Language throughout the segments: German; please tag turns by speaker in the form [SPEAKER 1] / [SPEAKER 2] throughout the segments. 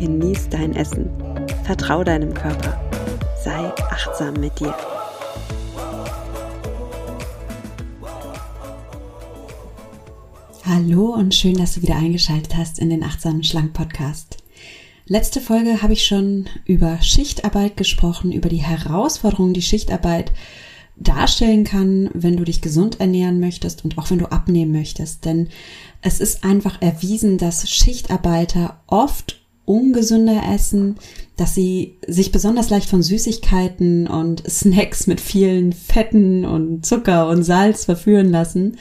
[SPEAKER 1] genieß dein Essen, vertrau deinem Körper, sei achtsam mit dir. Hallo und schön, dass du wieder eingeschaltet hast in den Achtsamen Schlank Podcast. Letzte Folge habe ich schon über Schichtarbeit gesprochen, über die Herausforderungen, die Schichtarbeit darstellen kann, wenn du dich gesund ernähren möchtest und auch wenn du abnehmen möchtest. Denn es ist einfach erwiesen, dass Schichtarbeiter oft ungesünder essen, dass sie sich besonders leicht von Süßigkeiten und Snacks mit vielen Fetten und Zucker und Salz verführen lassen.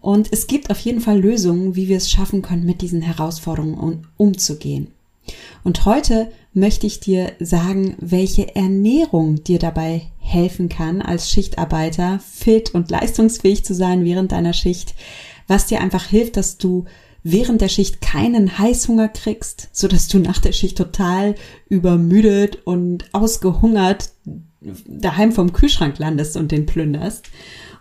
[SPEAKER 1] Und es gibt auf jeden Fall Lösungen, wie wir es schaffen können, mit diesen Herausforderungen umzugehen. Und heute möchte ich dir sagen, welche Ernährung dir dabei helfen kann, als Schichtarbeiter fit und leistungsfähig zu sein während deiner Schicht, was dir einfach hilft, dass du während der Schicht keinen Heißhunger kriegst, so dass du nach der Schicht total übermüdet und ausgehungert daheim vom Kühlschrank landest und den plünderst.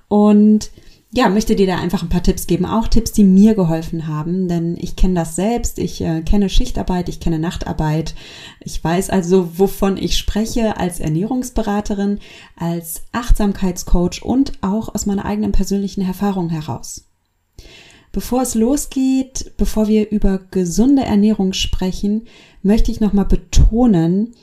[SPEAKER 1] Und ja, möchte dir da einfach ein paar Tipps geben, auch Tipps, die mir geholfen haben, denn ich kenne das selbst, ich äh, kenne Schichtarbeit, ich kenne Nachtarbeit, ich weiß also, wovon ich spreche als Ernährungsberaterin, als Achtsamkeitscoach und auch aus meiner eigenen persönlichen Erfahrung heraus. Bevor es losgeht, bevor wir über gesunde Ernährung sprechen, möchte ich nochmal betonen,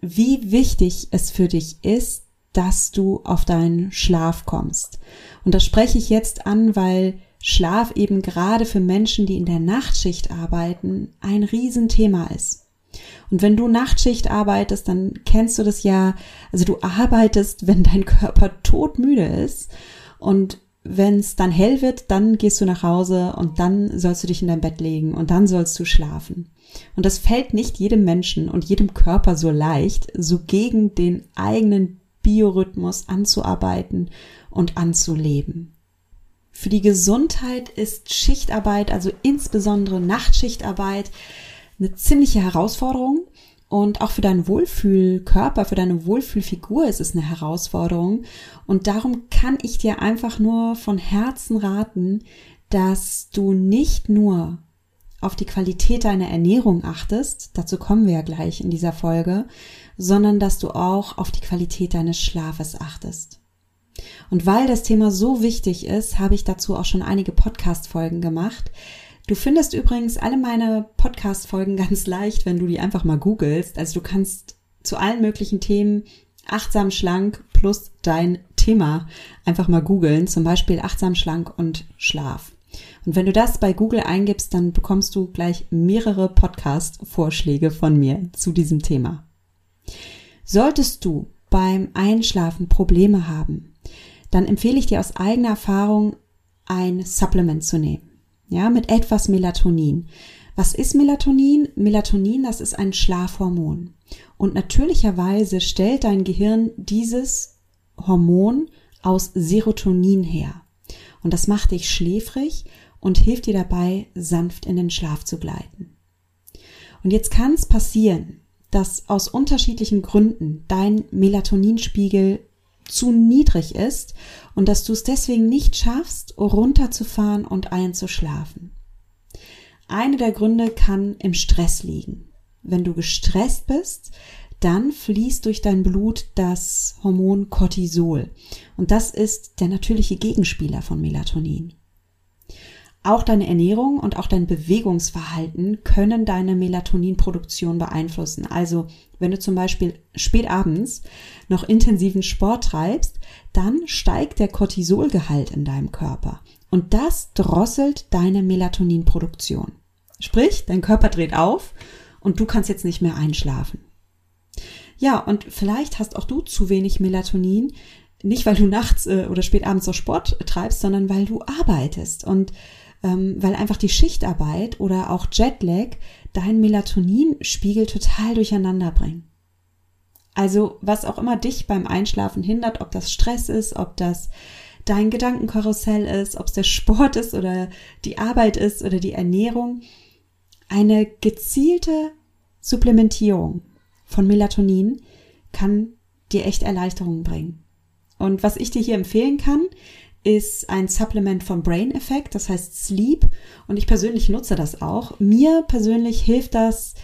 [SPEAKER 1] wie wichtig es für dich ist, dass du auf deinen Schlaf kommst. Und das spreche ich jetzt an, weil Schlaf eben gerade für Menschen, die in der Nachtschicht arbeiten, ein Riesenthema ist. Und wenn du Nachtschicht arbeitest, dann kennst du das ja, also du arbeitest, wenn dein Körper todmüde ist und wenn es dann hell wird, dann gehst du nach Hause und dann sollst du dich in dein Bett legen und dann sollst du schlafen. Und das fällt nicht jedem Menschen und jedem Körper so leicht, so gegen den eigenen Biorhythmus anzuarbeiten und anzuleben. Für die Gesundheit ist Schichtarbeit, also insbesondere Nachtschichtarbeit, eine ziemliche Herausforderung. Und auch für deinen Wohlfühlkörper, für deine Wohlfühlfigur ist es eine Herausforderung. Und darum kann ich dir einfach nur von Herzen raten, dass du nicht nur auf die Qualität deiner Ernährung achtest, dazu kommen wir ja gleich in dieser Folge, sondern dass du auch auf die Qualität deines Schlafes achtest. Und weil das Thema so wichtig ist, habe ich dazu auch schon einige Podcast-Folgen gemacht. Du findest übrigens alle meine Podcast-Folgen ganz leicht, wenn du die einfach mal googelst. Also du kannst zu allen möglichen Themen achtsam schlank plus dein Thema einfach mal googeln, zum Beispiel achtsam schlank und Schlaf. Und wenn du das bei Google eingibst, dann bekommst du gleich mehrere Podcast-Vorschläge von mir zu diesem Thema. Solltest du beim Einschlafen Probleme haben, dann empfehle ich dir aus eigener Erfahrung ein Supplement zu nehmen. Ja, mit etwas Melatonin. Was ist Melatonin? Melatonin, das ist ein Schlafhormon. Und natürlicherweise stellt dein Gehirn dieses Hormon aus Serotonin her. Und das macht dich schläfrig und hilft dir dabei, sanft in den Schlaf zu gleiten. Und jetzt kann es passieren, dass aus unterschiedlichen Gründen dein Melatoninspiegel zu niedrig ist und dass du es deswegen nicht schaffst, runterzufahren und einzuschlafen. Eine der Gründe kann im Stress liegen. Wenn du gestresst bist, dann fließt durch dein Blut das Hormon Cortisol. Und das ist der natürliche Gegenspieler von Melatonin. Auch deine Ernährung und auch dein Bewegungsverhalten können deine Melatoninproduktion beeinflussen. Also wenn du zum Beispiel spät abends noch intensiven Sport treibst, dann steigt der Cortisolgehalt in deinem Körper. Und das drosselt deine Melatoninproduktion. Sprich, dein Körper dreht auf und du kannst jetzt nicht mehr einschlafen. Ja, und vielleicht hast auch du zu wenig Melatonin, nicht weil du nachts äh, oder spät abends noch Sport treibst, sondern weil du arbeitest. Und weil einfach die Schichtarbeit oder auch Jetlag deinen Melatoninspiegel total durcheinander bringen. Also was auch immer dich beim Einschlafen hindert, ob das Stress ist, ob das dein Gedankenkarussell ist, ob es der Sport ist oder die Arbeit ist oder die Ernährung, eine gezielte Supplementierung von Melatonin kann dir echt Erleichterungen bringen. Und was ich dir hier empfehlen kann, ist ein Supplement vom Brain Effect, das heißt Sleep. Und ich persönlich nutze das auch. Mir persönlich hilft das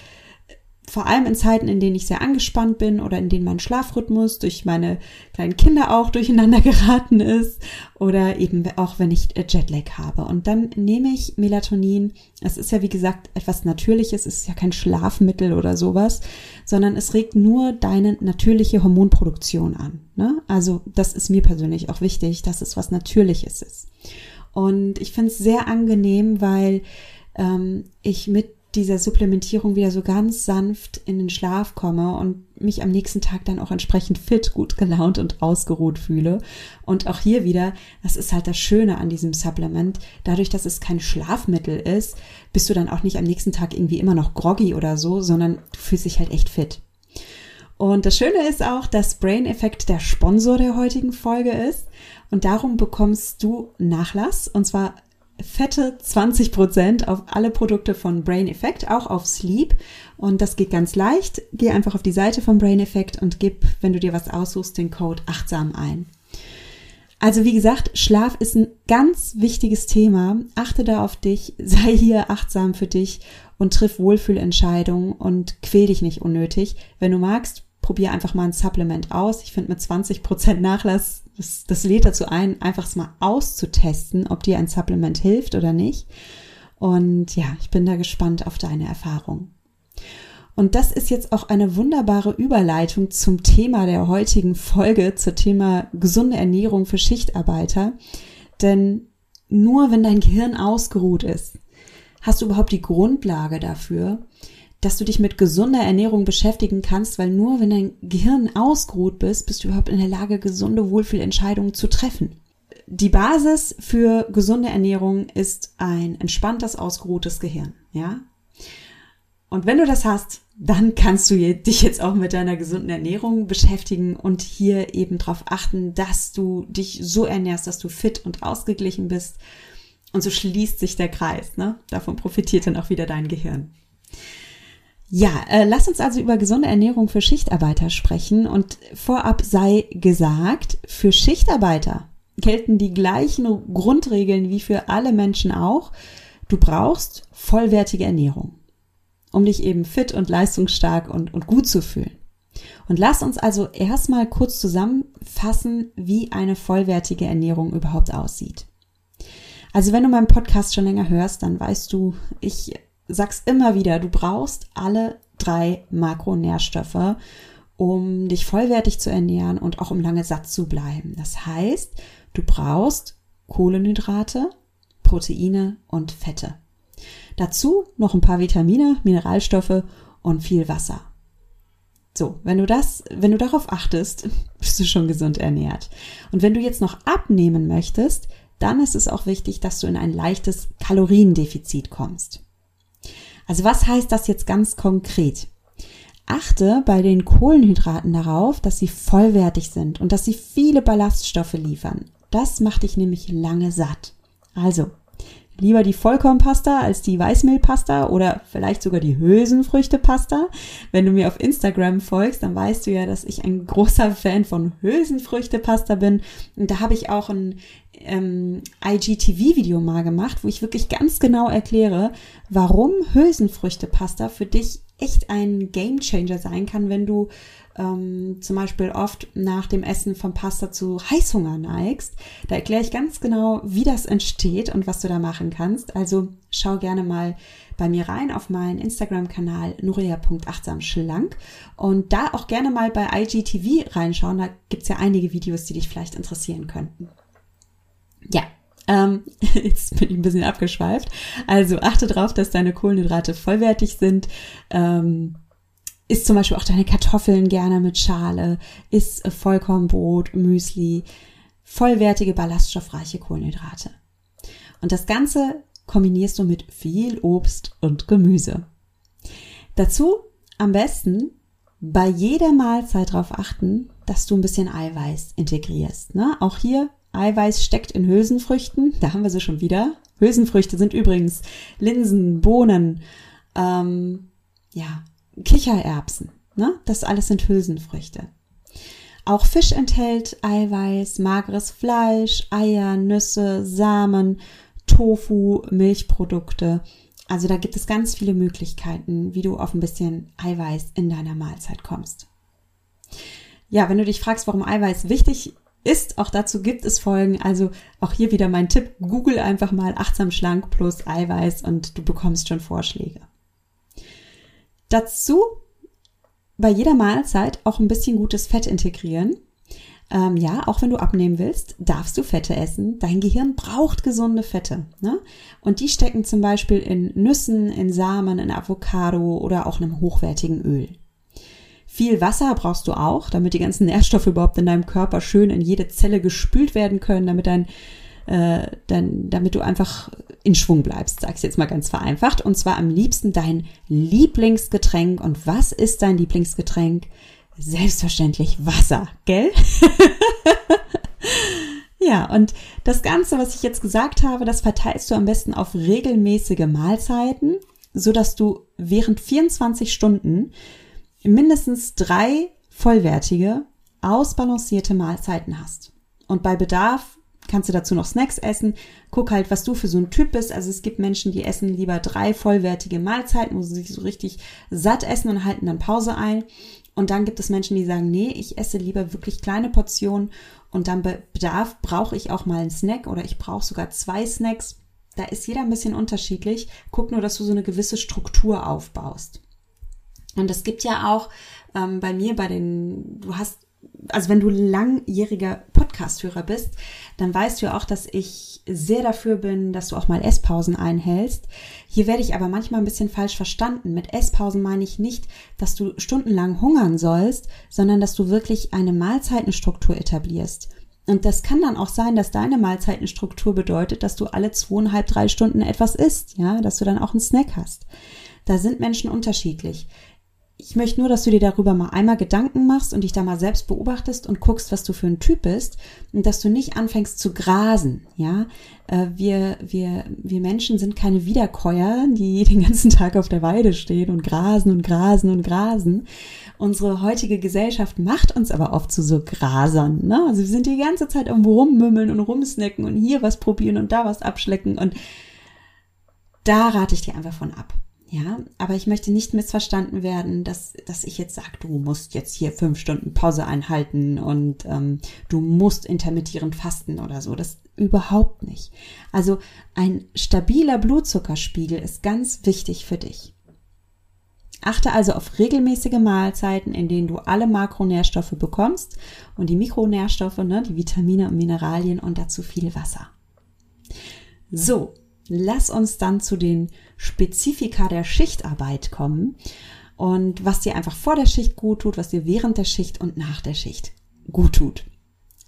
[SPEAKER 1] vor allem in Zeiten, in denen ich sehr angespannt bin oder in denen mein Schlafrhythmus durch meine kleinen Kinder auch durcheinander geraten ist oder eben auch wenn ich äh, Jetlag habe. Und dann nehme ich Melatonin. Es ist ja wie gesagt etwas Natürliches, es ist ja kein Schlafmittel oder sowas, sondern es regt nur deine natürliche Hormonproduktion an. Ne? Also das ist mir persönlich auch wichtig, dass es was Natürliches ist. Und ich finde es sehr angenehm, weil ähm, ich mit dieser Supplementierung wieder so ganz sanft in den Schlaf komme und mich am nächsten Tag dann auch entsprechend fit, gut gelaunt und ausgeruht fühle. Und auch hier wieder, das ist halt das Schöne an diesem Supplement. Dadurch, dass es kein Schlafmittel ist, bist du dann auch nicht am nächsten Tag irgendwie immer noch groggy oder so, sondern du fühlst dich halt echt fit. Und das Schöne ist auch, dass Brain Effect der Sponsor der heutigen Folge ist. Und darum bekommst du Nachlass. Und zwar fette 20% auf alle Produkte von Brain Effect, auch auf Sleep. Und das geht ganz leicht. Geh einfach auf die Seite von Brain Effect und gib, wenn du dir was aussuchst, den Code achtsam ein. Also wie gesagt, Schlaf ist ein ganz wichtiges Thema. Achte da auf dich, sei hier achtsam für dich und triff Wohlfühlentscheidungen und quäl dich nicht unnötig. Wenn du magst, probier einfach mal ein Supplement aus. Ich finde mit 20% Nachlass das, das lädt dazu ein, einfach mal auszutesten, ob dir ein Supplement hilft oder nicht. Und ja, ich bin da gespannt auf deine Erfahrung. Und das ist jetzt auch eine wunderbare Überleitung zum Thema der heutigen Folge, zum Thema gesunde Ernährung für Schichtarbeiter. Denn nur wenn dein Gehirn ausgeruht ist, hast du überhaupt die Grundlage dafür, dass du dich mit gesunder Ernährung beschäftigen kannst, weil nur wenn dein Gehirn ausgeruht bist, bist du überhaupt in der Lage, gesunde Wohlfühlentscheidungen zu treffen. Die Basis für gesunde Ernährung ist ein entspanntes, ausgeruhtes Gehirn, ja? Und wenn du das hast, dann kannst du dich jetzt auch mit deiner gesunden Ernährung beschäftigen und hier eben darauf achten, dass du dich so ernährst, dass du fit und ausgeglichen bist. Und so schließt sich der Kreis. Ne? Davon profitiert dann auch wieder dein Gehirn. Ja, äh, lass uns also über gesunde Ernährung für Schichtarbeiter sprechen. Und vorab sei gesagt, für Schichtarbeiter gelten die gleichen Grundregeln wie für alle Menschen auch. Du brauchst vollwertige Ernährung, um dich eben fit und leistungsstark und, und gut zu fühlen. Und lass uns also erstmal kurz zusammenfassen, wie eine vollwertige Ernährung überhaupt aussieht. Also wenn du meinen Podcast schon länger hörst, dann weißt du, ich sag's immer wieder, du brauchst alle drei Makronährstoffe, um dich vollwertig zu ernähren und auch um lange satt zu bleiben. Das heißt, du brauchst Kohlenhydrate, Proteine und Fette. Dazu noch ein paar Vitamine, Mineralstoffe und viel Wasser. So, wenn du das, wenn du darauf achtest, bist du schon gesund ernährt. Und wenn du jetzt noch abnehmen möchtest, dann ist es auch wichtig, dass du in ein leichtes Kaloriendefizit kommst. Also was heißt das jetzt ganz konkret? Achte bei den Kohlenhydraten darauf, dass sie vollwertig sind und dass sie viele Ballaststoffe liefern. Das macht dich nämlich lange satt. Also, lieber die Vollkornpasta als die Weißmehlpasta oder vielleicht sogar die Hülsenfrüchtepasta. Wenn du mir auf Instagram folgst, dann weißt du ja, dass ich ein großer Fan von Hülsenfrüchtepasta bin. Und da habe ich auch ein ähm, IGTV-Video mal gemacht, wo ich wirklich ganz genau erkläre, warum Hülsenfrüchtepasta für dich echt ein Gamechanger sein kann, wenn du ähm, zum Beispiel oft nach dem Essen von Pasta zu Heißhunger neigst. Da erkläre ich ganz genau, wie das entsteht und was du da machen kannst. Also schau gerne mal bei mir rein auf meinen Instagram-Kanal nuria.achtsamschlank und da auch gerne mal bei IGTV reinschauen. Da gibt's ja einige Videos, die dich vielleicht interessieren könnten. Ja, ähm, jetzt bin ich ein bisschen abgeschweift. Also achte darauf, dass deine Kohlenhydrate vollwertig sind. Ähm, isst zum Beispiel auch deine Kartoffeln gerne mit Schale, isst äh, Vollkornbrot, Müsli, vollwertige ballaststoffreiche Kohlenhydrate. Und das Ganze kombinierst du mit viel Obst und Gemüse. Dazu am besten bei jeder Mahlzeit darauf achten, dass du ein bisschen Eiweiß integrierst. Ne? Auch hier, Eiweiß steckt in Hülsenfrüchten. Da haben wir sie schon wieder. Hülsenfrüchte sind übrigens Linsen, Bohnen, ähm, ja, Kichererbsen. Ne? Das alles sind Hülsenfrüchte. Auch Fisch enthält Eiweiß, mageres Fleisch, Eier, Nüsse, Samen, Tofu, Milchprodukte. Also da gibt es ganz viele Möglichkeiten, wie du auf ein bisschen Eiweiß in deiner Mahlzeit kommst. Ja, wenn du dich fragst, warum Eiweiß wichtig ist, auch dazu gibt es Folgen. Also auch hier wieder mein Tipp, google einfach mal achtsam schlank plus Eiweiß und du bekommst schon Vorschläge. Dazu bei jeder Mahlzeit auch ein bisschen gutes Fett integrieren. Ähm, ja, auch wenn du abnehmen willst, darfst du Fette essen. Dein Gehirn braucht gesunde Fette. Ne? Und die stecken zum Beispiel in Nüssen, in Samen, in Avocado oder auch einem hochwertigen Öl. Viel Wasser brauchst du auch, damit die ganzen Nährstoffe überhaupt in deinem Körper schön in jede Zelle gespült werden können, damit dein äh, dann, damit du einfach in Schwung bleibst, sag ich jetzt mal ganz vereinfacht. Und zwar am liebsten dein Lieblingsgetränk. Und was ist dein Lieblingsgetränk? Selbstverständlich Wasser, gell? ja, und das Ganze, was ich jetzt gesagt habe, das verteilst du am besten auf regelmäßige Mahlzeiten, so dass du während 24 Stunden mindestens drei vollwertige, ausbalancierte Mahlzeiten hast. Und bei Bedarf kannst du dazu noch Snacks essen. Guck halt, was du für so ein Typ bist. Also es gibt Menschen, die essen lieber drei vollwertige Mahlzeiten, wo sie sich so richtig satt essen und halten dann Pause ein. Und dann gibt es Menschen, die sagen, nee, ich esse lieber wirklich kleine Portionen und dann bei Bedarf brauche ich auch mal einen Snack oder ich brauche sogar zwei Snacks. Da ist jeder ein bisschen unterschiedlich. Guck nur, dass du so eine gewisse Struktur aufbaust. Und es gibt ja auch ähm, bei mir bei den, du hast also wenn du langjähriger Podcast-Hörer bist, dann weißt du ja auch, dass ich sehr dafür bin, dass du auch mal Esspausen einhältst. Hier werde ich aber manchmal ein bisschen falsch verstanden. Mit Esspausen meine ich nicht, dass du stundenlang hungern sollst, sondern dass du wirklich eine Mahlzeitenstruktur etablierst. Und das kann dann auch sein, dass deine Mahlzeitenstruktur bedeutet, dass du alle zweieinhalb, drei Stunden etwas isst, ja, dass du dann auch einen Snack hast. Da sind Menschen unterschiedlich ich möchte nur, dass du dir darüber mal einmal Gedanken machst und dich da mal selbst beobachtest und guckst, was du für ein Typ bist und dass du nicht anfängst zu grasen, ja. Äh, wir, wir, wir Menschen sind keine Wiederkäuer, die den ganzen Tag auf der Weide stehen und grasen und grasen und grasen. Unsere heutige Gesellschaft macht uns aber oft zu so Grasern, ne? Also wir sind die ganze Zeit irgendwo rummümmeln und rumsnacken und hier was probieren und da was abschlecken und da rate ich dir einfach von ab. Ja, aber ich möchte nicht missverstanden werden, dass, dass ich jetzt sage, du musst jetzt hier fünf Stunden Pause einhalten und ähm, du musst intermittierend fasten oder so. Das überhaupt nicht. Also ein stabiler Blutzuckerspiegel ist ganz wichtig für dich. Achte also auf regelmäßige Mahlzeiten, in denen du alle Makronährstoffe bekommst und die Mikronährstoffe, ne, die Vitamine und Mineralien und dazu viel Wasser. So, lass uns dann zu den Spezifika der Schichtarbeit kommen und was dir einfach vor der Schicht gut tut, was dir während der Schicht und nach der Schicht gut tut.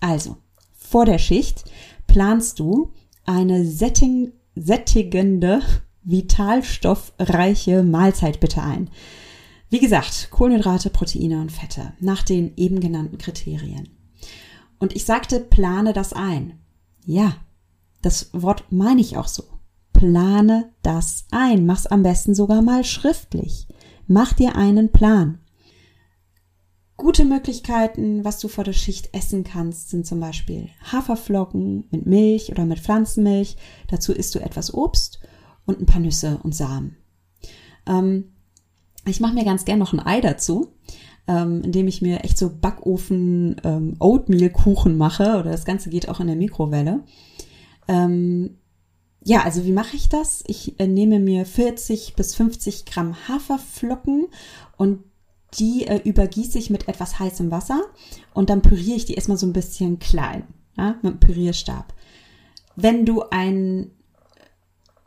[SPEAKER 1] Also, vor der Schicht planst du eine setting, sättigende, vitalstoffreiche Mahlzeit bitte ein. Wie gesagt, Kohlenhydrate, Proteine und Fette nach den eben genannten Kriterien. Und ich sagte, plane das ein. Ja, das Wort meine ich auch so plane das ein. Mach's am besten sogar mal schriftlich. Mach dir einen Plan. Gute Möglichkeiten, was du vor der Schicht essen kannst, sind zum Beispiel Haferflocken mit Milch oder mit Pflanzenmilch. Dazu isst du etwas Obst und ein paar Nüsse und Samen. Ähm, ich mache mir ganz gern noch ein Ei dazu, ähm, indem ich mir echt so Backofen ähm, mache oder das Ganze geht auch in der Mikrowelle. Ähm, ja, also wie mache ich das? Ich äh, nehme mir 40 bis 50 Gramm Haferflocken und die äh, übergieße ich mit etwas heißem Wasser und dann püriere ich die erstmal so ein bisschen klein, ja, mit einem Pürierstab. Wenn du ein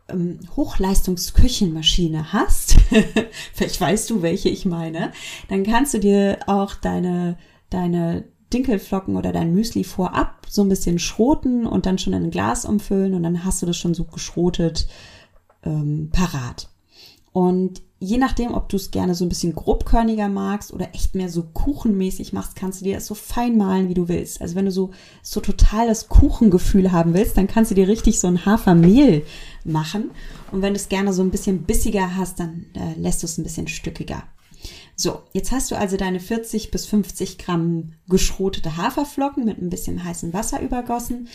[SPEAKER 1] ähm, Hochleistungsküchenmaschine hast, vielleicht weißt du, welche ich meine, dann kannst du dir auch deine, deine Dinkelflocken oder dein Müsli vorab so ein bisschen schroten und dann schon in ein Glas umfüllen und dann hast du das schon so geschrotet ähm, parat. Und je nachdem, ob du es gerne so ein bisschen grobkörniger magst oder echt mehr so kuchenmäßig machst, kannst du dir das so fein malen, wie du willst. Also wenn du so, so total das Kuchengefühl haben willst, dann kannst du dir richtig so ein Hafermehl machen. Und wenn du es gerne so ein bisschen bissiger hast, dann äh, lässt du es ein bisschen stückiger. So, jetzt hast du also deine 40 bis 50 Gramm geschrotete Haferflocken mit ein bisschen heißem Wasser übergossen.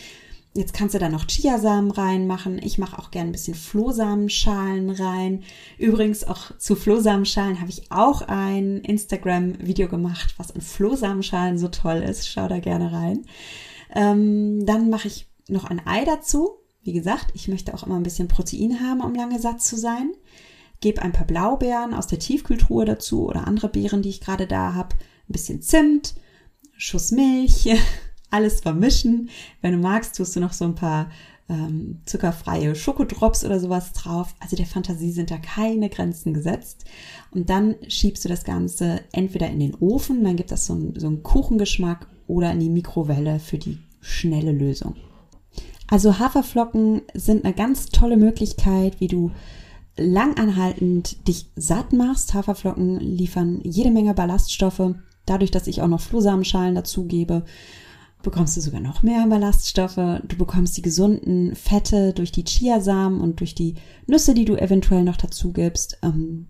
[SPEAKER 1] Jetzt kannst du da noch Chiasamen reinmachen. Ich mache auch gerne ein bisschen Flohsamenschalen rein. Übrigens auch zu Flohsamenschalen habe ich auch ein Instagram-Video gemacht, was an Flohsamenschalen so toll ist. Schau da gerne rein. Ähm, dann mache ich noch ein Ei dazu. Wie gesagt, ich möchte auch immer ein bisschen Protein haben, um lange satt zu sein. Gebe ein paar Blaubeeren aus der Tiefkühltruhe dazu oder andere Beeren, die ich gerade da habe. Ein bisschen Zimt, Schuss Milch, alles vermischen. Wenn du magst, tust du noch so ein paar ähm, zuckerfreie Schokodrops oder sowas drauf. Also der Fantasie sind da keine Grenzen gesetzt. Und dann schiebst du das Ganze entweder in den Ofen, dann gibt das so, ein, so einen Kuchengeschmack, oder in die Mikrowelle für die schnelle Lösung. Also Haferflocken sind eine ganz tolle Möglichkeit, wie du langanhaltend dich satt machst. Haferflocken liefern jede Menge Ballaststoffe. Dadurch, dass ich auch noch Flohsamenschalen dazugebe, bekommst du sogar noch mehr Ballaststoffe. Du bekommst die gesunden Fette durch die Chiasamen und durch die Nüsse, die du eventuell noch dazu gibst. Ähm,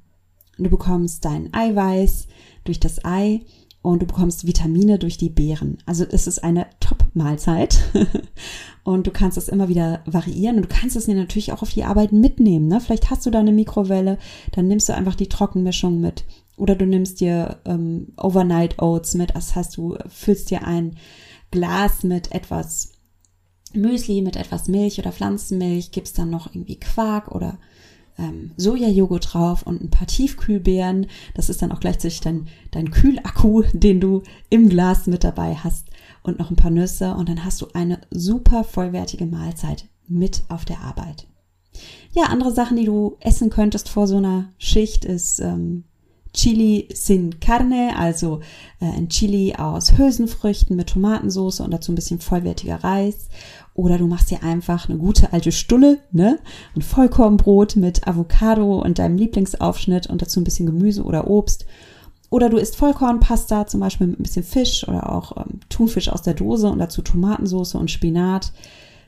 [SPEAKER 1] du bekommst dein Eiweiß durch das Ei und du bekommst Vitamine durch die Beeren. Also es ist eine Top-Mahlzeit und du kannst es immer wieder variieren und du kannst es dir natürlich auch auf die Arbeit mitnehmen. Ne? Vielleicht hast du da eine Mikrowelle, dann nimmst du einfach die Trockenmischung mit oder du nimmst dir ähm, Overnight Oats mit. Das heißt, du füllst dir ein Glas mit etwas Müsli, mit etwas Milch oder Pflanzenmilch, gibst dann noch irgendwie Quark oder ähm, Sojajoghurt drauf und ein paar Tiefkühlbeeren. Das ist dann auch gleichzeitig dein, dein Kühlakku, den du im Glas mit dabei hast und noch ein paar Nüsse und dann hast du eine super vollwertige Mahlzeit mit auf der Arbeit. Ja, andere Sachen, die du essen könntest vor so einer Schicht ist ähm, Chili sin carne, also äh, ein Chili aus Hülsenfrüchten mit Tomatensauce und dazu ein bisschen vollwertiger Reis. Oder du machst dir einfach eine gute alte Stulle, ne? Ein Vollkornbrot mit Avocado und deinem Lieblingsaufschnitt und dazu ein bisschen Gemüse oder Obst. Oder du isst Vollkornpasta, zum Beispiel mit ein bisschen Fisch oder auch ähm, Thunfisch aus der Dose und dazu Tomatensauce und Spinat.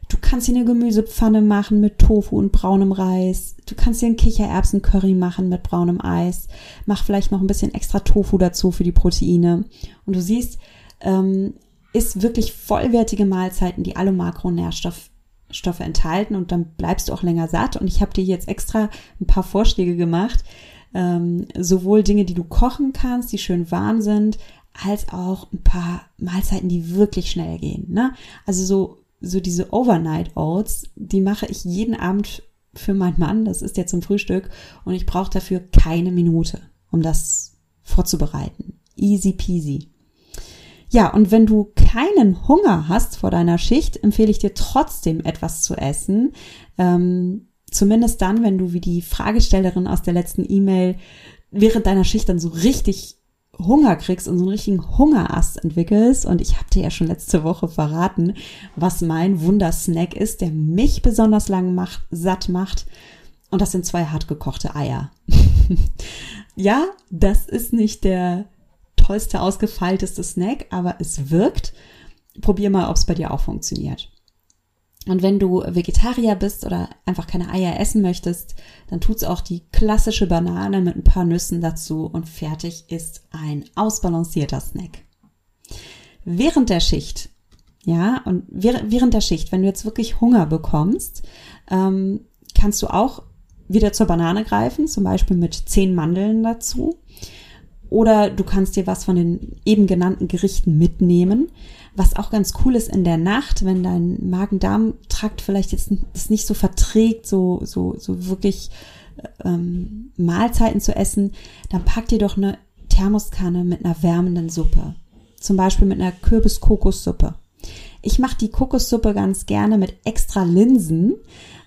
[SPEAKER 1] Du kannst dir eine Gemüsepfanne machen mit Tofu und braunem Reis. Du kannst dir einen Kichererbsen-Curry machen mit braunem Eis. Mach vielleicht noch ein bisschen extra Tofu dazu für die Proteine. Und du siehst, ähm, ist wirklich vollwertige Mahlzeiten, die alle Makronährstoffe Stoffe enthalten und dann bleibst du auch länger satt. Und ich habe dir jetzt extra ein paar Vorschläge gemacht, ähm, sowohl Dinge, die du kochen kannst, die schön warm sind, als auch ein paar Mahlzeiten, die wirklich schnell gehen. Ne? Also so so diese Overnight Oats, die mache ich jeden Abend für meinen Mann. Das ist ja zum Frühstück und ich brauche dafür keine Minute, um das vorzubereiten. Easy peasy. Ja, und wenn du keinen Hunger hast vor deiner Schicht, empfehle ich dir trotzdem etwas zu essen. Ähm, zumindest dann, wenn du wie die Fragestellerin aus der letzten E-Mail während deiner Schicht dann so richtig Hunger kriegst und so einen richtigen Hungerast entwickelst. Und ich habe dir ja schon letzte Woche verraten, was mein Wundersnack ist, der mich besonders lang macht, satt macht. Und das sind zwei hart gekochte Eier. ja, das ist nicht der tollste, ausgefeilteste Snack, aber es wirkt. Probier mal, ob es bei dir auch funktioniert. Und wenn du Vegetarier bist oder einfach keine Eier essen möchtest, dann tut's auch die klassische Banane mit ein paar Nüssen dazu und fertig ist ein ausbalancierter Snack. Während der Schicht, ja, und während der Schicht, wenn du jetzt wirklich Hunger bekommst, ähm, kannst du auch wieder zur Banane greifen, zum Beispiel mit zehn Mandeln dazu. Oder du kannst dir was von den eben genannten Gerichten mitnehmen. Was auch ganz cool ist in der Nacht, wenn dein Magen-Darm-Trakt vielleicht jetzt das nicht so verträgt, so, so, so wirklich ähm, Mahlzeiten zu essen, dann pack dir doch eine Thermoskanne mit einer wärmenden Suppe. Zum Beispiel mit einer Kürbis-Kokossuppe. Ich mache die Kokossuppe ganz gerne mit extra Linsen,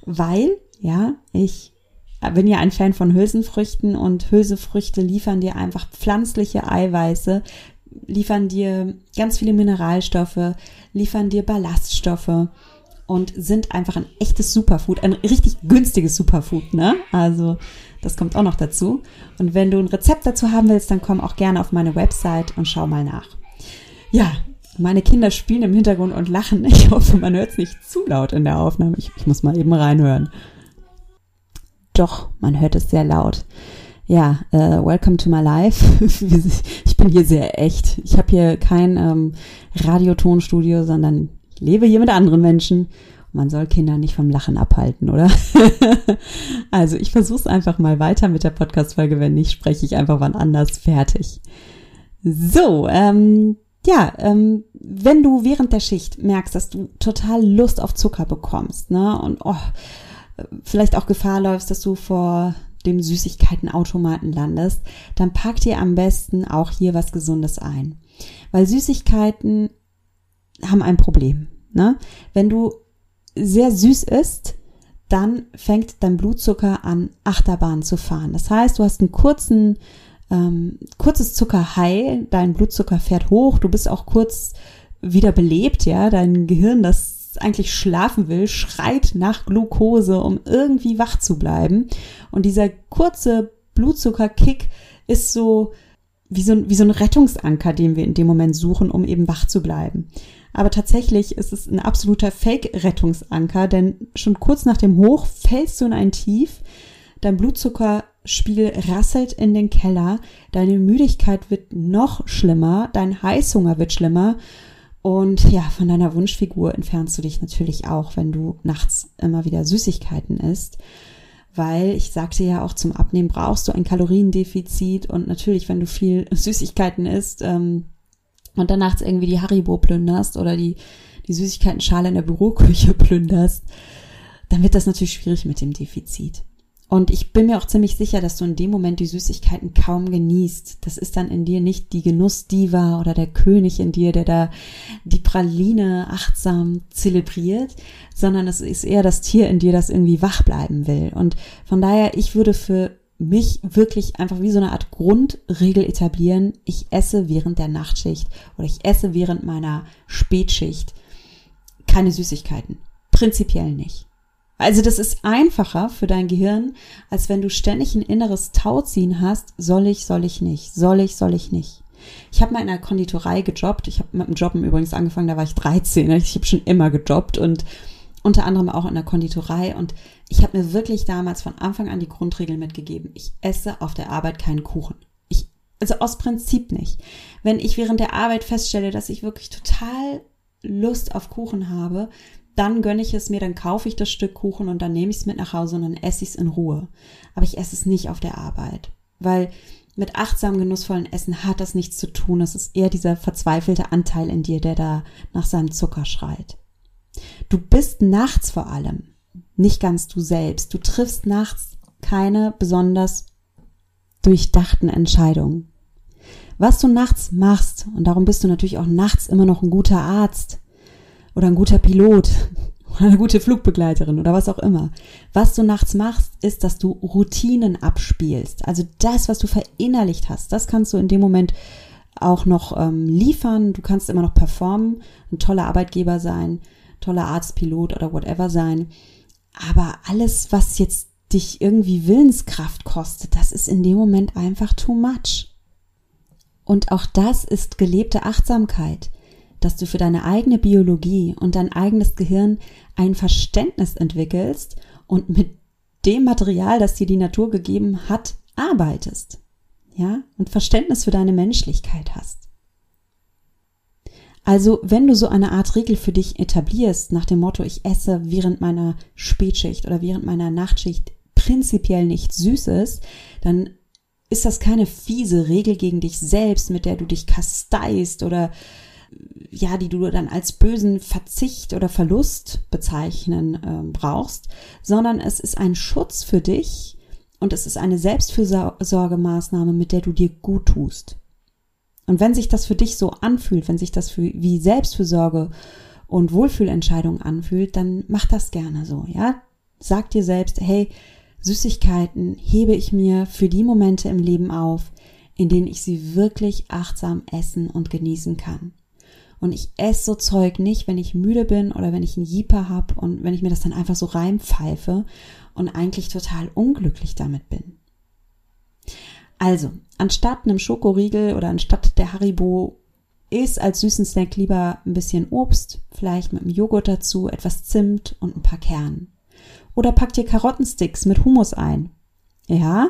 [SPEAKER 1] weil, ja, ich bin ja ein Fan von Hülsenfrüchten und Hülsefrüchte liefern dir einfach pflanzliche Eiweiße, liefern dir ganz viele Mineralstoffe, liefern dir Ballaststoffe und sind einfach ein echtes Superfood, ein richtig günstiges Superfood, ne? Also das kommt auch noch dazu. Und wenn du ein Rezept dazu haben willst, dann komm auch gerne auf meine Website und schau mal nach. Ja, meine Kinder spielen im Hintergrund und lachen. Ich hoffe, man hört es nicht zu laut in der Aufnahme. Ich, ich muss mal eben reinhören. Doch, man hört es sehr laut. Ja, uh, welcome to my life. ich bin hier sehr echt. Ich habe hier kein ähm, Radiotonstudio, sondern lebe hier mit anderen Menschen. Man soll Kinder nicht vom Lachen abhalten, oder? also ich versuche es einfach mal weiter mit der Podcast-Folge. Wenn nicht, spreche ich einfach wann anders fertig. So, ähm, ja, ähm, wenn du während der Schicht merkst, dass du total Lust auf Zucker bekommst, ne, und oh, vielleicht auch Gefahr läufst, dass du vor dem Süßigkeitenautomaten landest, dann pack dir am besten auch hier was Gesundes ein. Weil Süßigkeiten haben ein Problem. Ne? Wenn du sehr süß isst, dann fängt dein Blutzucker an, Achterbahn zu fahren. Das heißt, du hast einen kurzen, ähm, kurzes Zuckerhigh, dein Blutzucker fährt hoch, du bist auch kurz wieder belebt, ja, dein Gehirn, das eigentlich schlafen will, schreit nach Glucose, um irgendwie wach zu bleiben. Und dieser kurze Blutzuckerkick ist so wie so, ein, wie so ein Rettungsanker, den wir in dem Moment suchen, um eben wach zu bleiben. Aber tatsächlich ist es ein absoluter Fake-Rettungsanker, denn schon kurz nach dem Hoch fällst du in ein Tief, dein Blutzuckerspiegel rasselt in den Keller, deine Müdigkeit wird noch schlimmer, dein Heißhunger wird schlimmer und ja, von deiner Wunschfigur entfernst du dich natürlich auch, wenn du nachts immer wieder Süßigkeiten isst. Weil ich sagte ja auch, zum Abnehmen brauchst du ein Kaloriendefizit und natürlich, wenn du viel Süßigkeiten isst, ähm, und dann nachts irgendwie die Haribo plünderst oder die, die Süßigkeiten-Schale in der Büroküche plünderst, dann wird das natürlich schwierig mit dem Defizit. Und ich bin mir auch ziemlich sicher, dass du in dem Moment die Süßigkeiten kaum genießt. Das ist dann in dir nicht die Genussdiva oder der König in dir, der da die Praline achtsam zelebriert, sondern es ist eher das Tier in dir, das irgendwie wach bleiben will. Und von daher, ich würde für mich wirklich einfach wie so eine Art Grundregel etablieren. Ich esse während der Nachtschicht oder ich esse während meiner Spätschicht keine Süßigkeiten. Prinzipiell nicht. Also das ist einfacher für dein Gehirn, als wenn du ständig ein inneres Tauziehen hast, soll ich, soll ich nicht, soll ich, soll ich nicht. Ich habe mal in einer Konditorei gejobbt. Ich habe mit dem Jobben übrigens angefangen, da war ich 13. Ich habe schon immer gejobbt und unter anderem auch in der Konditorei. Und ich habe mir wirklich damals von Anfang an die Grundregel mitgegeben. Ich esse auf der Arbeit keinen Kuchen. Ich, also aus Prinzip nicht. Wenn ich während der Arbeit feststelle, dass ich wirklich total Lust auf Kuchen habe, dann gönne ich es mir, dann kaufe ich das Stück Kuchen und dann nehme ich es mit nach Hause und dann esse ich es in Ruhe. Aber ich esse es nicht auf der Arbeit, weil mit achtsam genussvollen Essen hat das nichts zu tun. Es ist eher dieser verzweifelte Anteil in dir, der da nach seinem Zucker schreit. Du bist nachts vor allem nicht ganz du selbst. Du triffst nachts keine besonders durchdachten Entscheidungen. Was du nachts machst, und darum bist du natürlich auch nachts immer noch ein guter Arzt oder ein guter Pilot oder eine gute Flugbegleiterin oder was auch immer. Was du nachts machst, ist, dass du Routinen abspielst. Also das, was du verinnerlicht hast, das kannst du in dem Moment auch noch ähm, liefern. Du kannst immer noch performen, ein toller Arbeitgeber sein toller Arztpilot oder whatever sein. Aber alles, was jetzt dich irgendwie Willenskraft kostet, das ist in dem Moment einfach too much. Und auch das ist gelebte Achtsamkeit, dass du für deine eigene Biologie und dein eigenes Gehirn ein Verständnis entwickelst und mit dem Material, das dir die Natur gegeben hat, arbeitest. Ja? Und Verständnis für deine Menschlichkeit hast. Also, wenn du so eine Art Regel für dich etablierst, nach dem Motto, ich esse während meiner Spätschicht oder während meiner Nachtschicht prinzipiell nichts Süßes, dann ist das keine fiese Regel gegen dich selbst, mit der du dich kasteist oder ja, die du dann als bösen Verzicht oder Verlust bezeichnen äh, brauchst, sondern es ist ein Schutz für dich und es ist eine Selbstfürsorgemaßnahme, mit der du dir gut tust. Und wenn sich das für dich so anfühlt, wenn sich das für, wie Selbstfürsorge und Wohlfühlentscheidung anfühlt, dann mach das gerne so, ja? Sag dir selbst, hey, Süßigkeiten hebe ich mir für die Momente im Leben auf, in denen ich sie wirklich achtsam essen und genießen kann. Und ich esse so Zeug nicht, wenn ich müde bin oder wenn ich einen Jeeper habe und wenn ich mir das dann einfach so reinpfeife und eigentlich total unglücklich damit bin. Also, anstatt einem Schokoriegel oder anstatt der Haribo ist als süßen Snack lieber ein bisschen Obst, vielleicht mit einem Joghurt dazu, etwas Zimt und ein paar Kernen. Oder pack dir Karottensticks mit Humus ein. Ja,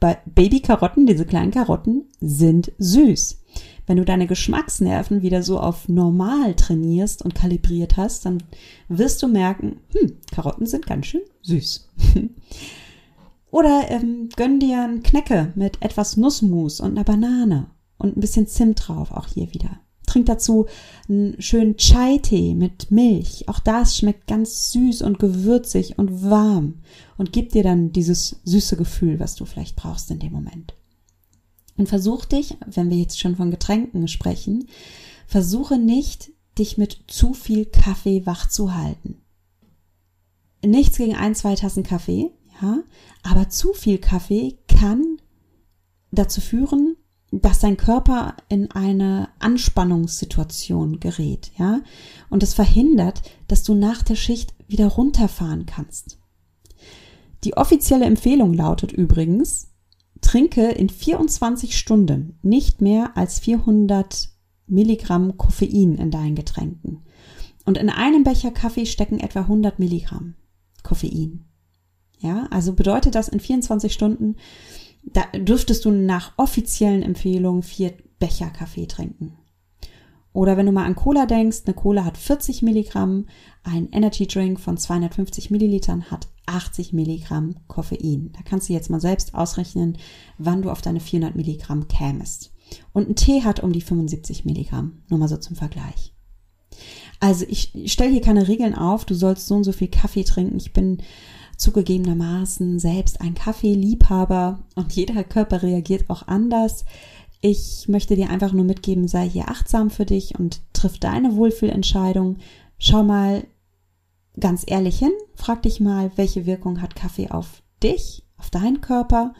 [SPEAKER 1] Babykarotten, diese kleinen Karotten, sind süß. Wenn du deine Geschmacksnerven wieder so auf normal trainierst und kalibriert hast, dann wirst du merken, hm, Karotten sind ganz schön süß. Oder ähm, gönn dir einen Knecke mit etwas Nussmus und einer Banane und ein bisschen Zimt drauf, auch hier wieder. Trink dazu einen schönen Chai-Tee mit Milch. Auch das schmeckt ganz süß und gewürzig und warm und gibt dir dann dieses süße Gefühl, was du vielleicht brauchst in dem Moment. Und versuch dich, wenn wir jetzt schon von Getränken sprechen, versuche nicht, dich mit zu viel Kaffee wach zu halten. Nichts gegen ein, zwei Tassen Kaffee, ja, aber zu viel Kaffee kann dazu führen, dass dein Körper in eine Anspannungssituation gerät, ja, und es verhindert, dass du nach der Schicht wieder runterfahren kannst. Die offizielle Empfehlung lautet übrigens, trinke in 24 Stunden nicht mehr als 400 Milligramm Koffein in deinen Getränken. Und in einem Becher Kaffee stecken etwa 100 Milligramm Koffein. Ja, also bedeutet das in 24 Stunden da dürftest du nach offiziellen Empfehlungen vier Becher Kaffee trinken. Oder wenn du mal an Cola denkst, eine Cola hat 40 Milligramm, ein Energy Drink von 250 Millilitern hat 80 Milligramm Koffein. Da kannst du jetzt mal selbst ausrechnen, wann du auf deine 400 Milligramm kämest. Und ein Tee hat um die 75 Milligramm. Nur mal so zum Vergleich. Also ich stelle hier keine Regeln auf, du sollst so und so viel Kaffee trinken. Ich bin zugegebenermaßen selbst ein Kaffeeliebhaber und jeder Körper reagiert auch anders. Ich möchte dir einfach nur mitgeben, sei hier achtsam für dich und triff deine Wohlfühlentscheidung. Schau mal ganz ehrlich hin, frag dich mal, welche Wirkung hat Kaffee auf dich, auf deinen Körper?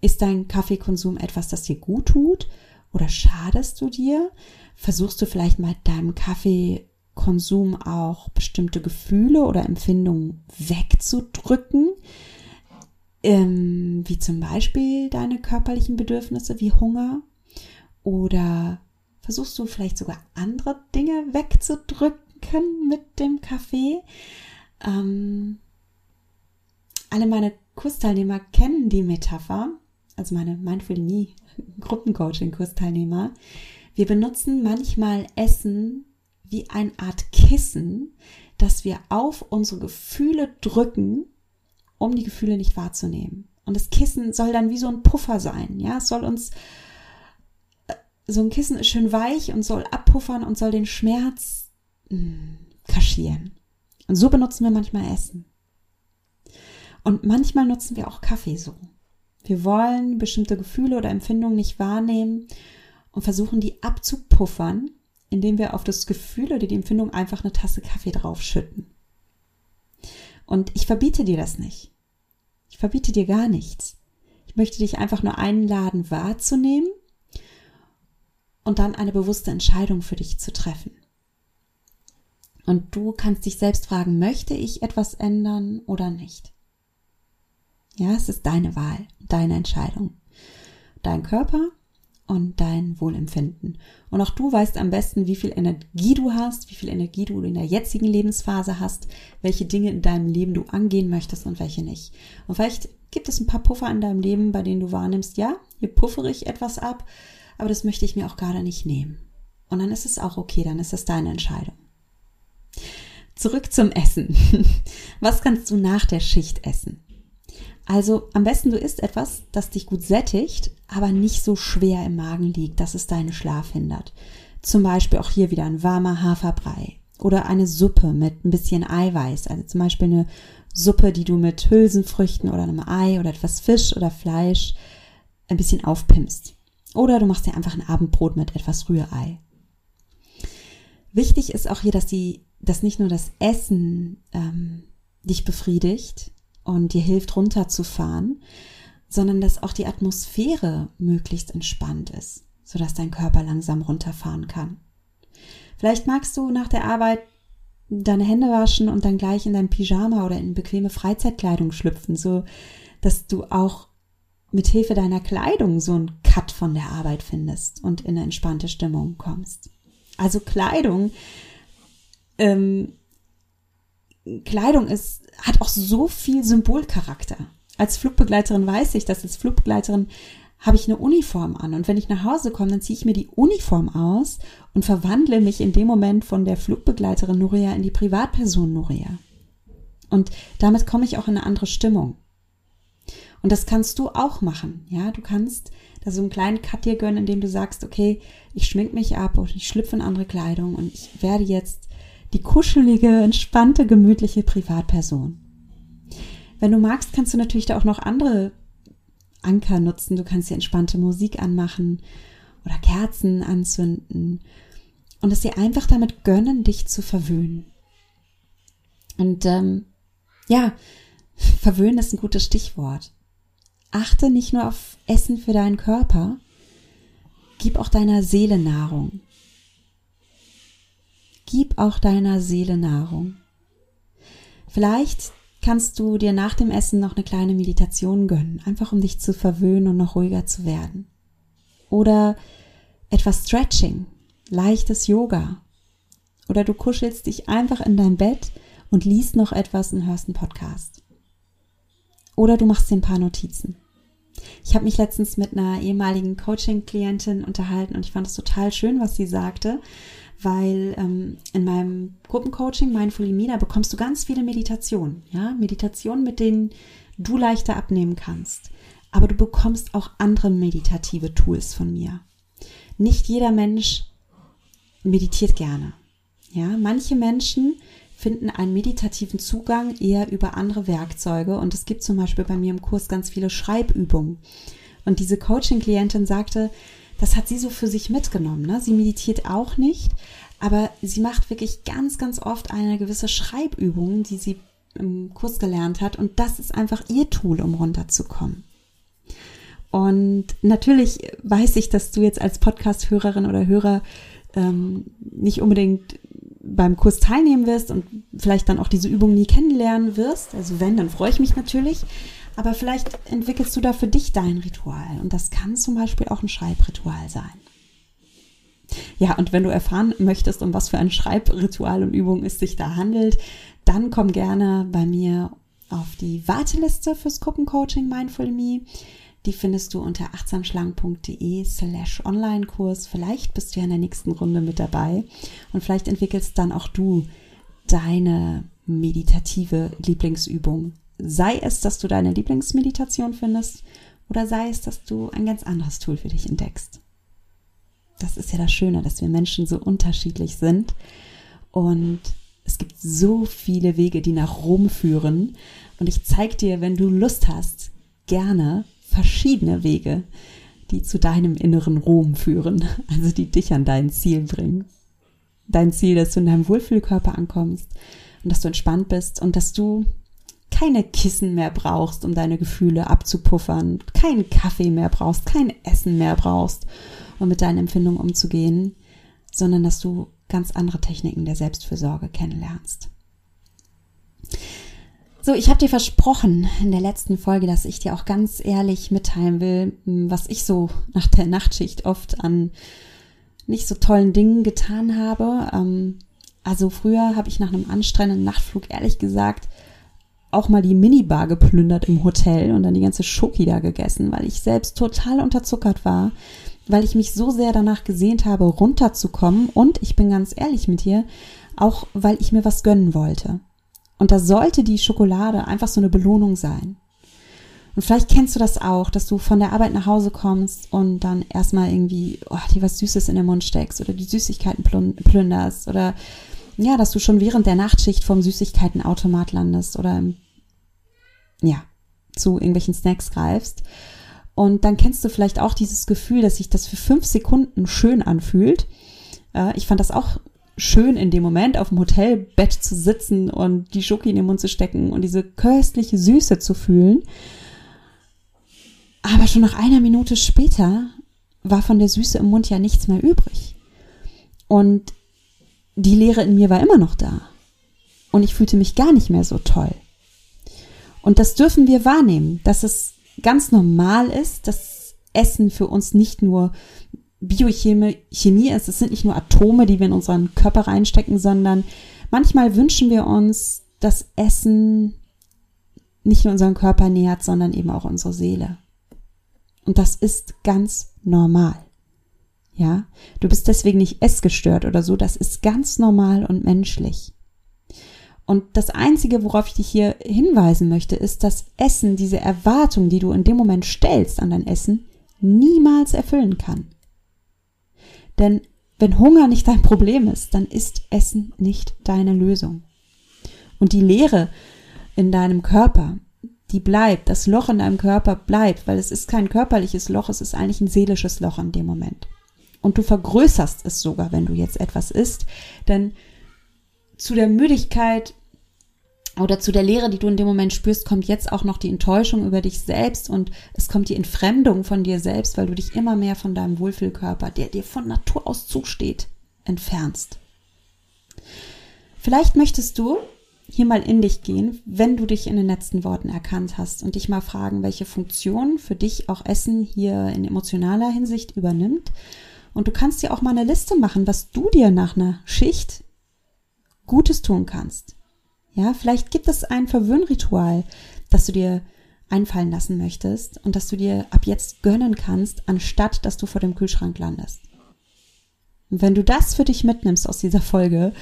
[SPEAKER 1] Ist dein Kaffeekonsum etwas, das dir gut tut oder schadest du dir? Versuchst du vielleicht mal deinem Kaffee Konsum auch bestimmte Gefühle oder Empfindungen wegzudrücken, ähm, wie zum Beispiel deine körperlichen Bedürfnisse wie Hunger oder versuchst du vielleicht sogar andere Dinge wegzudrücken mit dem Kaffee. Ähm, alle meine Kursteilnehmer kennen die Metapher, also meine Mindful Me Gruppencoaching Kursteilnehmer. Wir benutzen manchmal Essen wie eine Art Kissen, das wir auf unsere Gefühle drücken, um die Gefühle nicht wahrzunehmen. Und das Kissen soll dann wie so ein Puffer sein. Ja, es soll uns, äh, so ein Kissen ist schön weich und soll abpuffern und soll den Schmerz mh, hm, kaschieren. Und so benutzen wir manchmal Essen. Und manchmal nutzen wir auch Kaffee so. Wir wollen bestimmte Gefühle oder Empfindungen nicht wahrnehmen und versuchen die abzupuffern indem wir auf das Gefühl oder die Empfindung einfach eine Tasse Kaffee draufschütten. Und ich verbiete dir das nicht. Ich verbiete dir gar nichts. Ich möchte dich einfach nur einladen, wahrzunehmen und dann eine bewusste Entscheidung für dich zu treffen. Und du kannst dich selbst fragen, möchte ich etwas ändern oder nicht? Ja, es ist deine Wahl, deine Entscheidung. Dein Körper und dein Wohlempfinden. Und auch du weißt am besten, wie viel Energie du hast, wie viel Energie du in der jetzigen Lebensphase hast, welche Dinge in deinem Leben du angehen möchtest und welche nicht. Und vielleicht gibt es ein paar Puffer in deinem Leben, bei denen du wahrnimmst, ja, hier puffere ich etwas ab, aber das möchte ich mir auch gerade nicht nehmen. Und dann ist es auch okay, dann ist es deine Entscheidung. Zurück zum Essen. Was kannst du nach der Schicht essen? Also am besten du isst etwas, das dich gut sättigt, aber nicht so schwer im Magen liegt, dass es deinen Schlaf hindert. Zum Beispiel auch hier wieder ein warmer Haferbrei oder eine Suppe mit ein bisschen Eiweiß. Also zum Beispiel eine Suppe, die du mit Hülsenfrüchten oder einem Ei oder etwas Fisch oder Fleisch ein bisschen aufpimpst. Oder du machst dir einfach ein Abendbrot mit etwas Rührei. Wichtig ist auch hier, dass die, dass nicht nur das Essen ähm, dich befriedigt, und dir hilft runterzufahren, sondern dass auch die Atmosphäre möglichst entspannt ist, sodass dein Körper langsam runterfahren kann. Vielleicht magst du nach der Arbeit deine Hände waschen und dann gleich in dein Pyjama oder in bequeme Freizeitkleidung schlüpfen, so dass du auch mit Hilfe deiner Kleidung so einen Cut von der Arbeit findest und in eine entspannte Stimmung kommst. Also Kleidung, ähm, Kleidung ist, hat auch so viel Symbolcharakter. Als Flugbegleiterin weiß ich, dass als Flugbegleiterin habe ich eine Uniform an und wenn ich nach Hause komme, dann ziehe ich mir die Uniform aus und verwandle mich in dem Moment von der Flugbegleiterin Nuria in die Privatperson Nuria. Und damit komme ich auch in eine andere Stimmung. Und das kannst du auch machen. Ja, du kannst da so einen kleinen Cut dir gönnen, indem du sagst, okay, ich schmink mich ab und ich schlüpfe in andere Kleidung und ich werde jetzt die kuschelige, entspannte, gemütliche Privatperson. Wenn du magst, kannst du natürlich da auch noch andere Anker nutzen. Du kannst dir entspannte Musik anmachen oder Kerzen anzünden und es dir einfach damit gönnen, dich zu verwöhnen. Und ähm, ja, verwöhnen ist ein gutes Stichwort. Achte nicht nur auf Essen für deinen Körper, gib auch deiner Seele Nahrung. Gib auch deiner Seele Nahrung. Vielleicht kannst du dir nach dem Essen noch eine kleine Meditation gönnen, einfach um dich zu verwöhnen und noch ruhiger zu werden. Oder etwas Stretching, leichtes Yoga. Oder du kuschelst dich einfach in dein Bett und liest noch etwas und hörst einen Podcast. Oder du machst dir ein paar Notizen. Ich habe mich letztens mit einer ehemaligen Coaching-Klientin unterhalten und ich fand es total schön, was sie sagte, weil ähm, in meinem Gruppencoaching Mindfully Me, da bekommst du ganz viele Meditationen, ja, Meditationen, mit denen du leichter abnehmen kannst. Aber du bekommst auch andere meditative Tools von mir. Nicht jeder Mensch meditiert gerne. Ja, manche Menschen finden einen meditativen Zugang eher über andere Werkzeuge. Und es gibt zum Beispiel bei mir im Kurs ganz viele Schreibübungen. Und diese Coaching-Klientin sagte, das hat sie so für sich mitgenommen. Ne? Sie meditiert auch nicht, aber sie macht wirklich ganz, ganz oft eine gewisse Schreibübung, die sie im Kurs gelernt hat. Und das ist einfach ihr Tool, um runterzukommen. Und natürlich weiß ich, dass du jetzt als Podcast-Hörerin oder Hörer ähm, nicht unbedingt beim Kurs teilnehmen wirst und vielleicht dann auch diese Übung nie kennenlernen wirst. Also wenn, dann freue ich mich natürlich. Aber vielleicht entwickelst du da für dich dein Ritual. Und das kann zum Beispiel auch ein Schreibritual sein. Ja, und wenn du erfahren möchtest, um was für ein Schreibritual und Übung es sich da handelt, dann komm gerne bei mir auf die Warteliste fürs Gruppencoaching Mindful Me. Die findest du unter achtsamschlank.de slash Online-Kurs. Vielleicht bist du ja in der nächsten Runde mit dabei und vielleicht entwickelst dann auch du deine meditative Lieblingsübung. Sei es, dass du deine Lieblingsmeditation findest oder sei es, dass du ein ganz anderes Tool für dich entdeckst. Das ist ja das Schöne, dass wir Menschen so unterschiedlich sind und es gibt so viele Wege, die nach Rom führen. Und ich zeige dir, wenn du Lust hast, gerne verschiedene Wege, die zu deinem inneren Rom führen, also die dich an dein Ziel bringen. Dein Ziel, dass du in deinem Wohlfühlkörper ankommst und dass du entspannt bist und dass du keine Kissen mehr brauchst, um deine Gefühle abzupuffern, keinen Kaffee mehr brauchst, kein Essen mehr brauchst, um mit deinen Empfindungen umzugehen, sondern dass du ganz andere Techniken der Selbstfürsorge kennenlernst. So, ich habe dir versprochen in der letzten Folge, dass ich dir auch ganz ehrlich mitteilen will, was ich so nach der Nachtschicht oft an nicht so tollen Dingen getan habe. Ähm, also früher habe ich nach einem anstrengenden Nachtflug ehrlich gesagt auch mal die Minibar geplündert im Hotel und dann die ganze Schoki da gegessen, weil ich selbst total unterzuckert war, weil ich mich so sehr danach gesehnt habe, runterzukommen und ich bin ganz ehrlich mit dir, auch weil ich mir was gönnen wollte. Und da sollte die Schokolade einfach so eine Belohnung sein. Und vielleicht kennst du das auch, dass du von der Arbeit nach Hause kommst und dann erstmal irgendwie oh, dir was Süßes in den Mund steckst oder die Süßigkeiten plünderst oder ja, dass du schon während der Nachtschicht vom Süßigkeitenautomat landest oder ja, zu irgendwelchen Snacks greifst. Und dann kennst du vielleicht auch dieses Gefühl, dass sich das für fünf Sekunden schön anfühlt. Äh, ich fand das auch schön in dem Moment auf dem Hotelbett zu sitzen und die Schoki in den Mund zu stecken und diese köstliche Süße zu fühlen. Aber schon nach einer Minute später war von der Süße im Mund ja nichts mehr übrig. Und die Leere in mir war immer noch da. Und ich fühlte mich gar nicht mehr so toll. Und das dürfen wir wahrnehmen, dass es ganz normal ist, dass Essen für uns nicht nur Biochemie Chemie ist. Es sind nicht nur Atome, die wir in unseren Körper reinstecken, sondern manchmal wünschen wir uns, dass Essen nicht nur unseren Körper nährt, sondern eben auch unsere Seele. Und das ist ganz normal. Ja, du bist deswegen nicht essgestört oder so, das ist ganz normal und menschlich. Und das Einzige, worauf ich dich hier hinweisen möchte, ist, dass Essen diese Erwartung, die du in dem Moment stellst an dein Essen, niemals erfüllen kann. Denn wenn Hunger nicht dein Problem ist, dann ist Essen nicht deine Lösung. Und die Leere in deinem Körper, die bleibt, das Loch in deinem Körper bleibt, weil es ist kein körperliches Loch, es ist eigentlich ein seelisches Loch in dem Moment. Und du vergrößerst es sogar, wenn du jetzt etwas isst, denn zu der Müdigkeit oder zu der Leere, die du in dem Moment spürst, kommt jetzt auch noch die Enttäuschung über dich selbst und es kommt die Entfremdung von dir selbst, weil du dich immer mehr von deinem Wohlfühlkörper, der dir von Natur aus zusteht, entfernst. Vielleicht möchtest du hier mal in dich gehen, wenn du dich in den letzten Worten erkannt hast und dich mal fragen, welche Funktion für dich auch Essen hier in emotionaler Hinsicht übernimmt. Und du kannst dir auch mal eine Liste machen, was du dir nach einer Schicht Gutes tun kannst. Ja, vielleicht gibt es ein Verwöhnritual, das du dir einfallen lassen möchtest und das du dir ab jetzt gönnen kannst, anstatt dass du vor dem Kühlschrank landest. Und wenn du das für dich mitnimmst aus dieser Folge,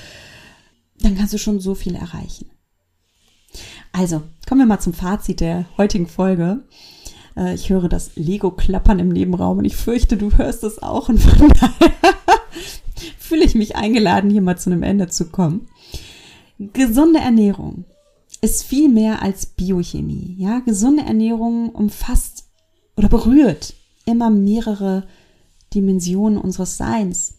[SPEAKER 1] dann kannst du schon so viel erreichen. Also, kommen wir mal zum Fazit der heutigen Folge. Äh, ich höre das Lego-Klappern im Nebenraum und ich fürchte, du hörst es auch und von daher fühle ich mich eingeladen, hier mal zu einem Ende zu kommen. Gesunde Ernährung ist viel mehr als Biochemie. Ja, gesunde Ernährung umfasst oder berührt immer mehrere Dimensionen unseres Seins.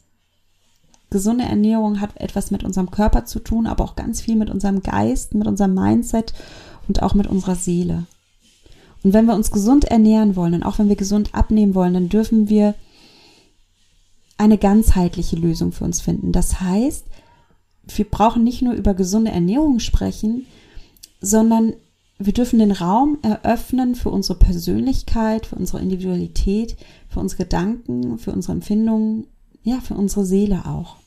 [SPEAKER 1] Gesunde Ernährung hat etwas mit unserem Körper zu tun, aber auch ganz viel mit unserem Geist, mit unserem Mindset und auch mit unserer Seele. Und wenn wir uns gesund ernähren wollen und auch wenn wir gesund abnehmen wollen, dann dürfen wir eine ganzheitliche Lösung für uns finden. Das heißt, wir brauchen nicht nur über gesunde Ernährung sprechen, sondern wir dürfen den Raum eröffnen für unsere Persönlichkeit, für unsere Individualität, für unsere Gedanken, für unsere Empfindungen, ja, für unsere Seele auch.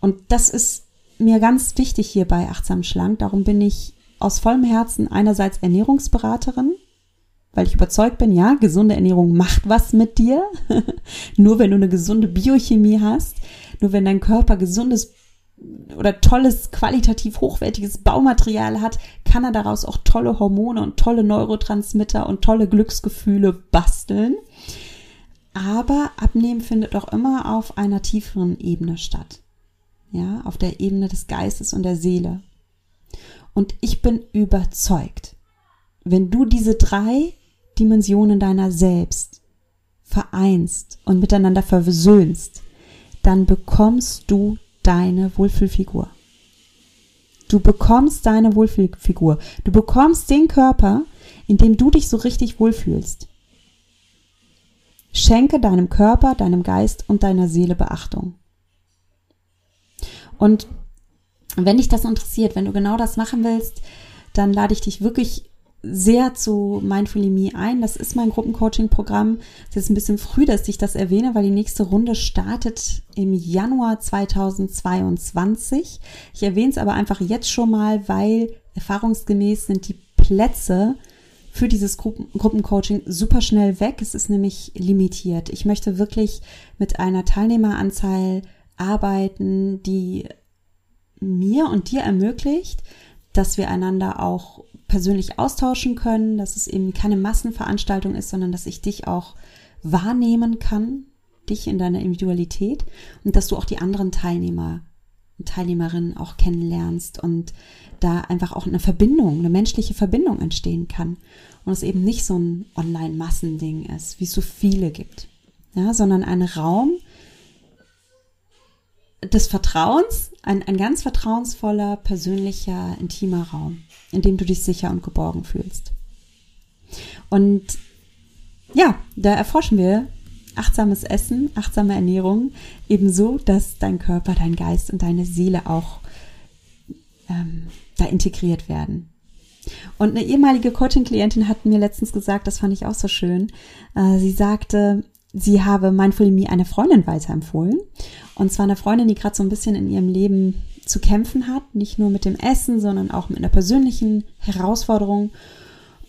[SPEAKER 1] Und das ist mir ganz wichtig hier bei Achtsam Schlank. Darum bin ich aus vollem Herzen einerseits Ernährungsberaterin, weil ich überzeugt bin, ja, gesunde Ernährung macht was mit dir. nur wenn du eine gesunde Biochemie hast, nur wenn dein Körper gesundes oder tolles, qualitativ hochwertiges Baumaterial hat, kann er daraus auch tolle Hormone und tolle Neurotransmitter und tolle Glücksgefühle basteln. Aber Abnehmen findet auch immer auf einer tieferen Ebene statt. Ja, auf der Ebene des Geistes und der Seele. Und ich bin überzeugt, wenn du diese drei Dimensionen deiner selbst vereinst und miteinander versöhnst, dann bekommst du deine Wohlfühlfigur. Du bekommst deine Wohlfühlfigur. Du bekommst den Körper, in dem du dich so richtig wohlfühlst. Schenke deinem Körper, deinem Geist und deiner Seele Beachtung. Und wenn dich das interessiert, wenn du genau das machen willst, dann lade ich dich wirklich sehr zu Mindfully Me ein. Das ist mein Gruppencoaching-Programm. Es ist ein bisschen früh, dass ich das erwähne, weil die nächste Runde startet im Januar 2022. Ich erwähne es aber einfach jetzt schon mal, weil erfahrungsgemäß sind die Plätze für dieses Gruppen Gruppencoaching super schnell weg. Es ist nämlich limitiert. Ich möchte wirklich mit einer Teilnehmeranzahl arbeiten, die mir und dir ermöglicht, dass wir einander auch persönlich austauschen können, dass es eben keine Massenveranstaltung ist, sondern dass ich dich auch wahrnehmen kann, dich in deiner Individualität und dass du auch die anderen Teilnehmer und Teilnehmerinnen auch kennenlernst und da einfach auch eine Verbindung, eine menschliche Verbindung entstehen kann und es eben nicht so ein Online-Massending ist, wie es so viele gibt, ja, sondern ein Raum, des Vertrauens, ein, ein ganz vertrauensvoller, persönlicher, intimer Raum, in dem du dich sicher und geborgen fühlst. Und ja, da erforschen wir achtsames Essen, achtsame Ernährung, ebenso, dass dein Körper, dein Geist und deine Seele auch ähm, da integriert werden. Und eine ehemalige Coaching-Klientin hat mir letztens gesagt, das fand ich auch so schön. Äh, sie sagte, sie habe Mindful Me einer Freundin weiterempfohlen. Und zwar eine Freundin, die gerade so ein bisschen in ihrem Leben zu kämpfen hat, nicht nur mit dem Essen, sondern auch mit einer persönlichen Herausforderung.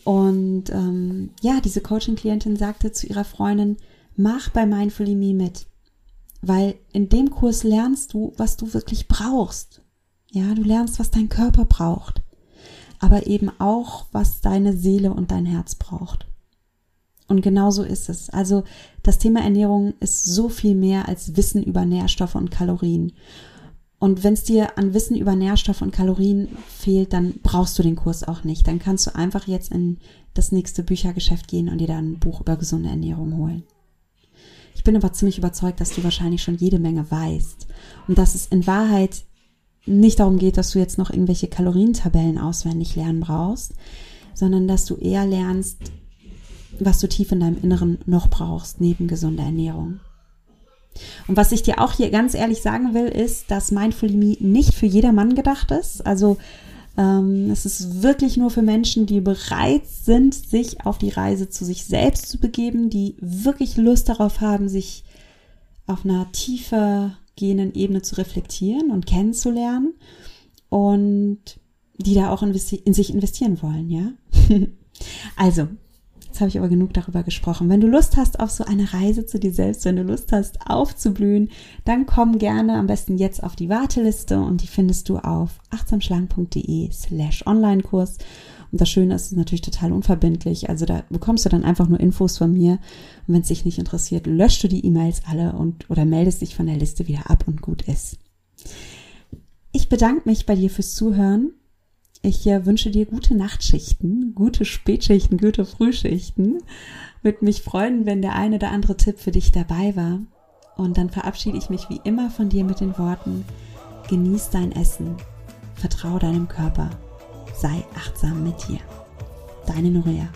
[SPEAKER 1] Und ähm, ja, diese Coaching-Klientin sagte zu ihrer Freundin, mach bei Mindfully Me mit, weil in dem Kurs lernst du, was du wirklich brauchst. Ja, du lernst, was dein Körper braucht, aber eben auch, was deine Seele und dein Herz braucht. Und genau so ist es. Also das Thema Ernährung ist so viel mehr als Wissen über Nährstoffe und Kalorien. Und wenn es dir an Wissen über Nährstoffe und Kalorien fehlt, dann brauchst du den Kurs auch nicht. Dann kannst du einfach jetzt in das nächste Büchergeschäft gehen und dir dann ein Buch über gesunde Ernährung holen. Ich bin aber ziemlich überzeugt, dass du wahrscheinlich schon jede Menge weißt und dass es in Wahrheit nicht darum geht, dass du jetzt noch irgendwelche Kalorientabellen auswendig lernen brauchst, sondern dass du eher lernst, was du tief in deinem Inneren noch brauchst, neben gesunder Ernährung. Und was ich dir auch hier ganz ehrlich sagen will, ist, dass Mindful Me nicht für jedermann gedacht ist. Also ähm, es ist wirklich nur für Menschen, die bereit sind, sich auf die Reise zu sich selbst zu begeben, die wirklich Lust darauf haben, sich auf einer tiefer gehenden Ebene zu reflektieren und kennenzulernen und die da auch in sich investieren wollen, ja. also, Jetzt habe ich aber genug darüber gesprochen. Wenn du Lust hast auf so eine Reise zu dir selbst, wenn du Lust hast aufzublühen, dann komm gerne am besten jetzt auf die Warteliste und die findest du auf achtsamschlank.de slash Online-Kurs. Und das Schöne ist, es ist natürlich total unverbindlich. Also da bekommst du dann einfach nur Infos von mir. Und wenn es dich nicht interessiert, löschst du die E-Mails alle und oder meldest dich von der Liste wieder ab und gut ist. Ich bedanke mich bei dir fürs Zuhören. Ich äh, wünsche dir gute Nachtschichten, gute Spätschichten, gute Frühschichten. Würde mich freuen, wenn der eine oder andere Tipp für dich dabei war. Und dann verabschiede ich mich wie immer von dir mit den Worten, genieß dein Essen, vertraue deinem Körper, sei achtsam mit dir. Deine Norea.